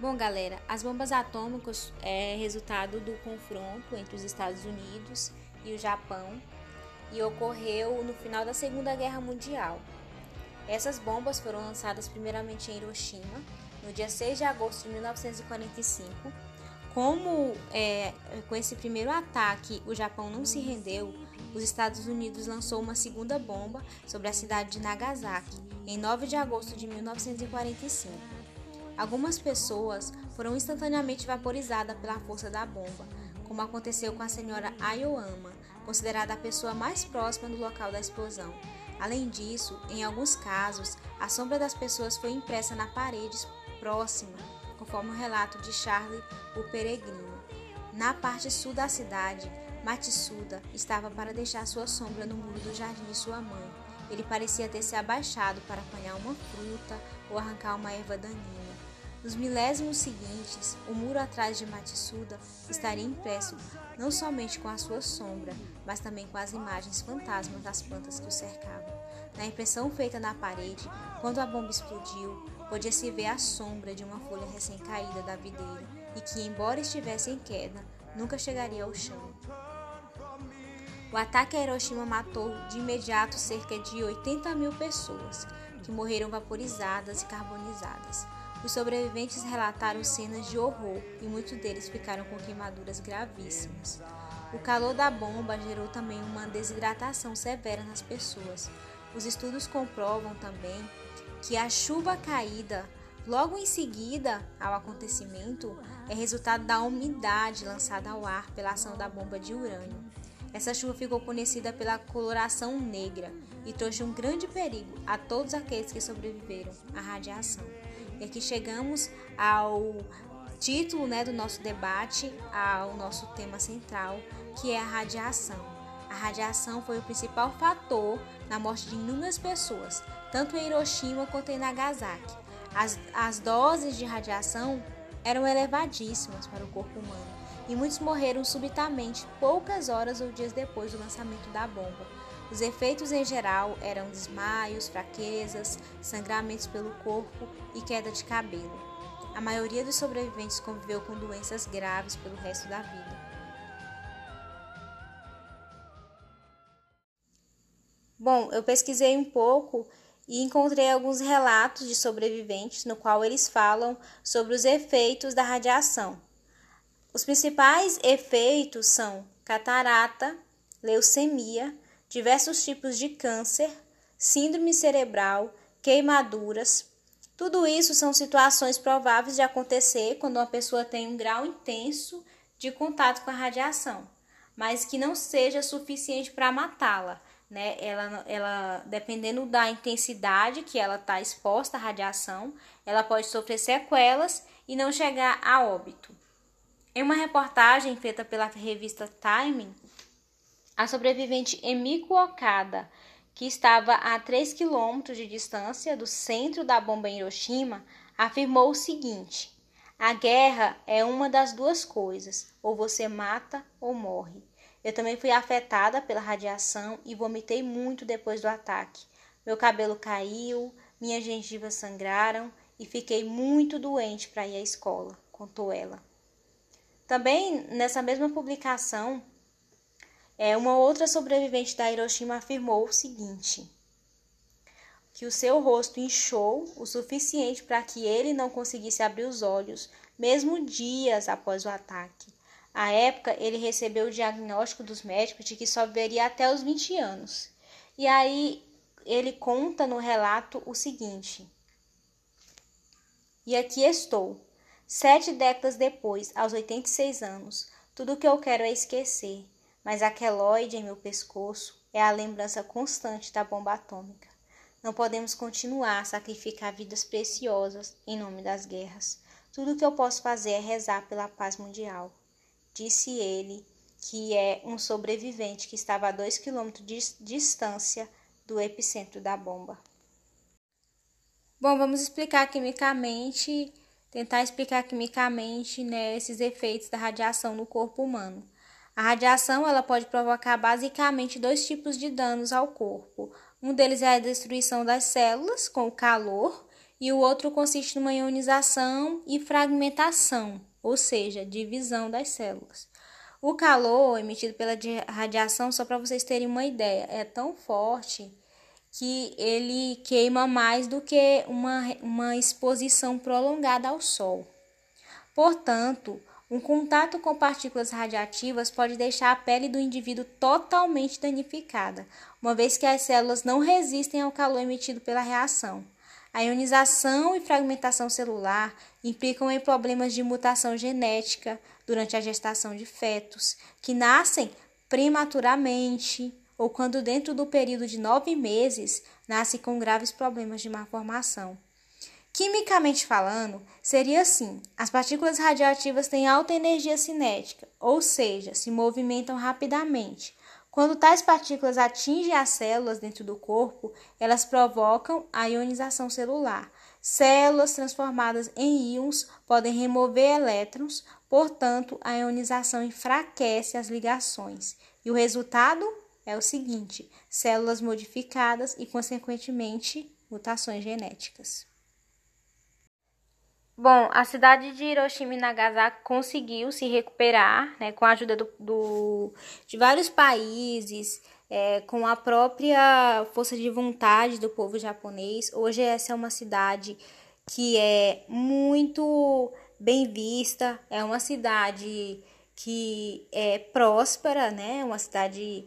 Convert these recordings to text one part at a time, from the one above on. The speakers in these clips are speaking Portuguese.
Bom, galera, as bombas atômicas é resultado do confronto entre os Estados Unidos e o Japão e ocorreu no final da Segunda Guerra Mundial. Essas bombas foram lançadas primeiramente em Hiroshima, no dia 6 de agosto de 1945. Como é, com esse primeiro ataque o Japão não se rendeu, os Estados Unidos lançou uma segunda bomba sobre a cidade de Nagasaki, em 9 de agosto de 1945. Algumas pessoas foram instantaneamente vaporizadas pela força da bomba, como aconteceu com a senhora Ayoama, considerada a pessoa mais próxima do local da explosão. Além disso, em alguns casos, a sombra das pessoas foi impressa na parede próxima, conforme o relato de Charlie, o peregrino. Na parte sul da cidade, Matsuda estava para deixar sua sombra no muro do jardim de sua mãe. Ele parecia ter se abaixado para apanhar uma fruta ou arrancar uma erva daninha. Nos milésimos seguintes, o muro atrás de Matsuda estaria impresso não somente com a sua sombra, mas também com as imagens fantasmas das plantas que o cercavam. Na impressão feita na parede, quando a bomba explodiu, podia-se ver a sombra de uma folha recém-caída da videira e que, embora estivesse em queda, nunca chegaria ao chão. O ataque a Hiroshima matou de imediato cerca de 80 mil pessoas, que morreram vaporizadas e carbonizadas. Os sobreviventes relataram cenas de horror e muitos deles ficaram com queimaduras gravíssimas. O calor da bomba gerou também uma desidratação severa nas pessoas. Os estudos comprovam também que a chuva caída logo em seguida ao acontecimento é resultado da umidade lançada ao ar pela ação da bomba de urânio. Essa chuva ficou conhecida pela coloração negra e trouxe um grande perigo a todos aqueles que sobreviveram à radiação. E aqui chegamos ao título né, do nosso debate, ao nosso tema central, que é a radiação. A radiação foi o principal fator na morte de inúmeras pessoas, tanto em Hiroshima quanto em Nagasaki. As, as doses de radiação eram elevadíssimas para o corpo humano e muitos morreram subitamente poucas horas ou dias depois do lançamento da bomba. Os efeitos em geral eram desmaios, fraquezas, sangramentos pelo corpo e queda de cabelo. A maioria dos sobreviventes conviveu com doenças graves pelo resto da vida. Bom, eu pesquisei um pouco e encontrei alguns relatos de sobreviventes no qual eles falam sobre os efeitos da radiação. Os principais efeitos são catarata, leucemia, diversos tipos de câncer, síndrome cerebral, queimaduras. Tudo isso são situações prováveis de acontecer quando uma pessoa tem um grau intenso de contato com a radiação, mas que não seja suficiente para matá-la. Né? Ela, ela, dependendo da intensidade que ela está exposta à radiação, ela pode sofrer sequelas e não chegar a óbito. Em uma reportagem feita pela revista Time, a sobrevivente Emiko Okada, que estava a 3 quilômetros de distância do centro da bomba em Hiroshima, afirmou o seguinte: A guerra é uma das duas coisas, ou você mata ou morre. Eu também fui afetada pela radiação e vomitei muito depois do ataque. Meu cabelo caiu, minhas gengivas sangraram e fiquei muito doente para ir à escola, contou ela. Também nessa mesma publicação, é, uma outra sobrevivente da Hiroshima afirmou o seguinte: que o seu rosto inchou o suficiente para que ele não conseguisse abrir os olhos, mesmo dias após o ataque. À época, ele recebeu o diagnóstico dos médicos de que só viveria até os 20 anos. E aí ele conta no relato o seguinte: E aqui estou, sete décadas depois, aos 86 anos. Tudo o que eu quero é esquecer mas a queloide em meu pescoço é a lembrança constante da bomba atômica. Não podemos continuar a sacrificar vidas preciosas em nome das guerras. Tudo o que eu posso fazer é rezar pela paz mundial. Disse ele, que é um sobrevivente que estava a dois quilômetros de distância do epicentro da bomba. Bom, vamos explicar quimicamente, tentar explicar quimicamente né, esses efeitos da radiação no corpo humano. A radiação ela pode provocar basicamente dois tipos de danos ao corpo. Um deles é a destruição das células com o calor e o outro consiste numa ionização e fragmentação, ou seja, divisão das células. O calor emitido pela radiação, só para vocês terem uma ideia, é tão forte que ele queima mais do que uma, uma exposição prolongada ao sol. Portanto, um contato com partículas radiativas pode deixar a pele do indivíduo totalmente danificada, uma vez que as células não resistem ao calor emitido pela reação. A ionização e fragmentação celular implicam em problemas de mutação genética durante a gestação de fetos, que nascem prematuramente ou quando, dentro do período de nove meses, nascem com graves problemas de malformação. Quimicamente falando, seria assim: as partículas radioativas têm alta energia cinética, ou seja, se movimentam rapidamente. Quando tais partículas atingem as células dentro do corpo, elas provocam a ionização celular. Células transformadas em íons podem remover elétrons, portanto, a ionização enfraquece as ligações. E o resultado é o seguinte: células modificadas e, consequentemente, mutações genéticas. Bom, a cidade de Hiroshima e Nagasaki conseguiu se recuperar, né, com a ajuda do, do de vários países, é, com a própria força de vontade do povo japonês. Hoje essa é uma cidade que é muito bem vista, é uma cidade que é próspera, né, uma cidade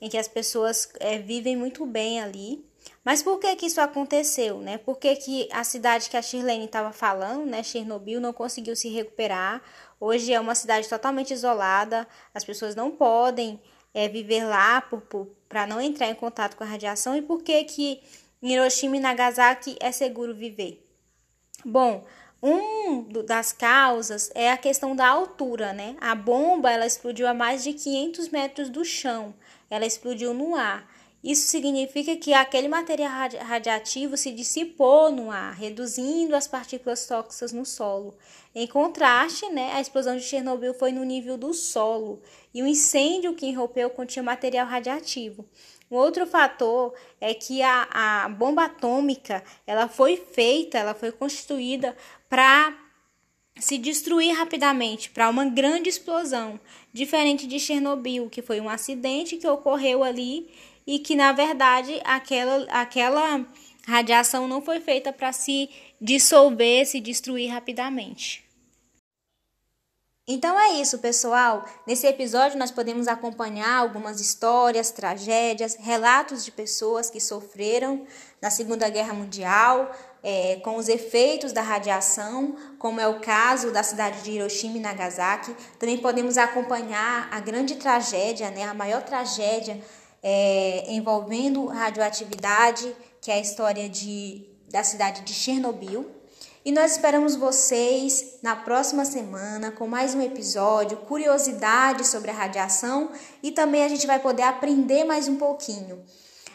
em que as pessoas é, vivem muito bem ali. Mas por que que isso aconteceu, né? Por que, que a cidade que a Shirlene estava falando, né, Chernobyl, não conseguiu se recuperar? Hoje é uma cidade totalmente isolada, as pessoas não podem é, viver lá para não entrar em contato com a radiação. E por que que Hiroshima e Nagasaki é seguro viver? Bom, um das causas é a questão da altura, né? A bomba ela explodiu a mais de 500 metros do chão, ela explodiu no ar. Isso significa que aquele material radiativo se dissipou no ar, reduzindo as partículas tóxicas no solo. Em contraste, né, a explosão de Chernobyl foi no nível do solo e o incêndio que irrompeu continha material radiativo. Um outro fator é que a, a bomba atômica ela foi feita, ela foi constituída para se destruir rapidamente, para uma grande explosão, diferente de Chernobyl, que foi um acidente que ocorreu ali e que na verdade aquela, aquela radiação não foi feita para se dissolver, se destruir rapidamente. Então é isso, pessoal. Nesse episódio nós podemos acompanhar algumas histórias, tragédias, relatos de pessoas que sofreram na Segunda Guerra Mundial é, com os efeitos da radiação, como é o caso da cidade de Hiroshima e Nagasaki. Também podemos acompanhar a grande tragédia, né, a maior tragédia é, envolvendo radioatividade, que é a história de, da cidade de Chernobyl. E nós esperamos vocês na próxima semana com mais um episódio, curiosidades sobre a radiação e também a gente vai poder aprender mais um pouquinho.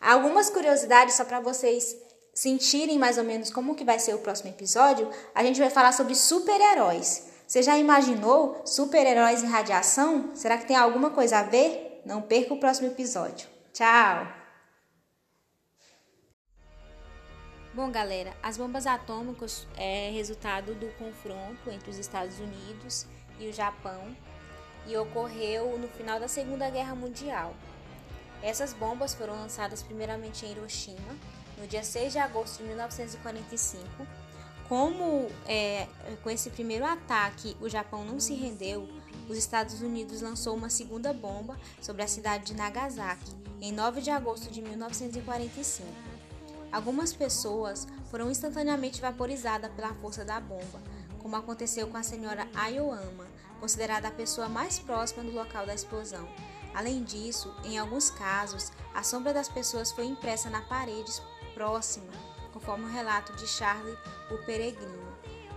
Algumas curiosidades só para vocês sentirem mais ou menos como que vai ser o próximo episódio, a gente vai falar sobre super-heróis. Você já imaginou super-heróis e radiação? Será que tem alguma coisa a ver? Não perca o próximo episódio. Tchau! Bom, galera, as bombas atômicas é resultado do confronto entre os Estados Unidos e o Japão e ocorreu no final da Segunda Guerra Mundial. Essas bombas foram lançadas primeiramente em Hiroshima, no dia 6 de agosto de 1945. Como é, com esse primeiro ataque o Japão não se rendeu, os Estados Unidos lançou uma segunda bomba sobre a cidade de Nagasaki em 9 de agosto de 1945. Algumas pessoas foram instantaneamente vaporizadas pela força da bomba, como aconteceu com a senhora Ayoama, considerada a pessoa mais próxima do local da explosão. Além disso, em alguns casos, a sombra das pessoas foi impressa na parede próxima, conforme o relato de Charlie, o peregrino.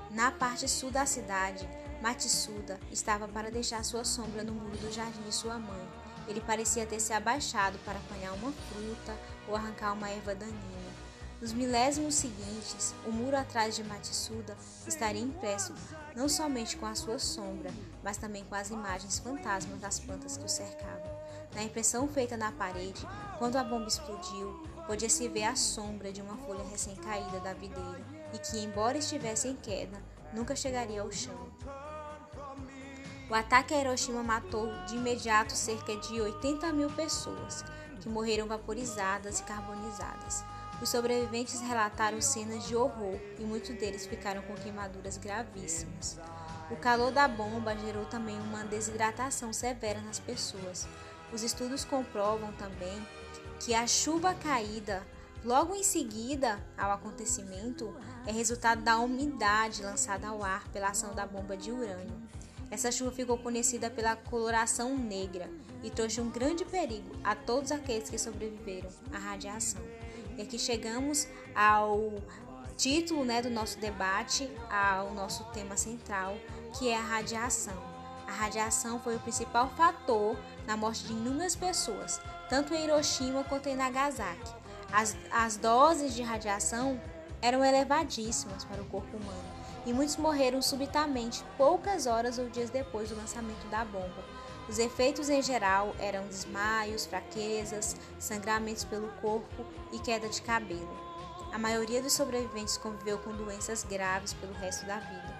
Na parte sul da cidade, Matsuda estava para deixar sua sombra no muro do jardim de sua mãe. Ele parecia ter se abaixado para apanhar uma fruta ou arrancar uma erva daninha. Nos milésimos seguintes, o muro atrás de Matsuda estaria impresso não somente com a sua sombra, mas também com as imagens fantasmas das plantas que o cercavam. Na impressão feita na parede, quando a bomba explodiu, podia-se ver a sombra de uma folha recém-caída da videira e que, embora estivesse em queda, nunca chegaria ao chão. O ataque a Hiroshima matou de imediato cerca de 80 mil pessoas, que morreram vaporizadas e carbonizadas. Os sobreviventes relataram cenas de horror e muitos deles ficaram com queimaduras gravíssimas. O calor da bomba gerou também uma desidratação severa nas pessoas. Os estudos comprovam também que a chuva caída logo em seguida ao acontecimento é resultado da umidade lançada ao ar pela ação da bomba de urânio. Essa chuva ficou conhecida pela coloração negra e trouxe um grande perigo a todos aqueles que sobreviveram à radiação. E aqui chegamos ao título né, do nosso debate, ao nosso tema central, que é a radiação. A radiação foi o principal fator na morte de inúmeras pessoas, tanto em Hiroshima quanto em Nagasaki. As, as doses de radiação eram elevadíssimas para o corpo humano e muitos morreram subitamente poucas horas ou dias depois do lançamento da bomba. Os efeitos em geral eram desmaios, fraquezas, sangramentos pelo corpo e queda de cabelo. A maioria dos sobreviventes conviveu com doenças graves pelo resto da vida.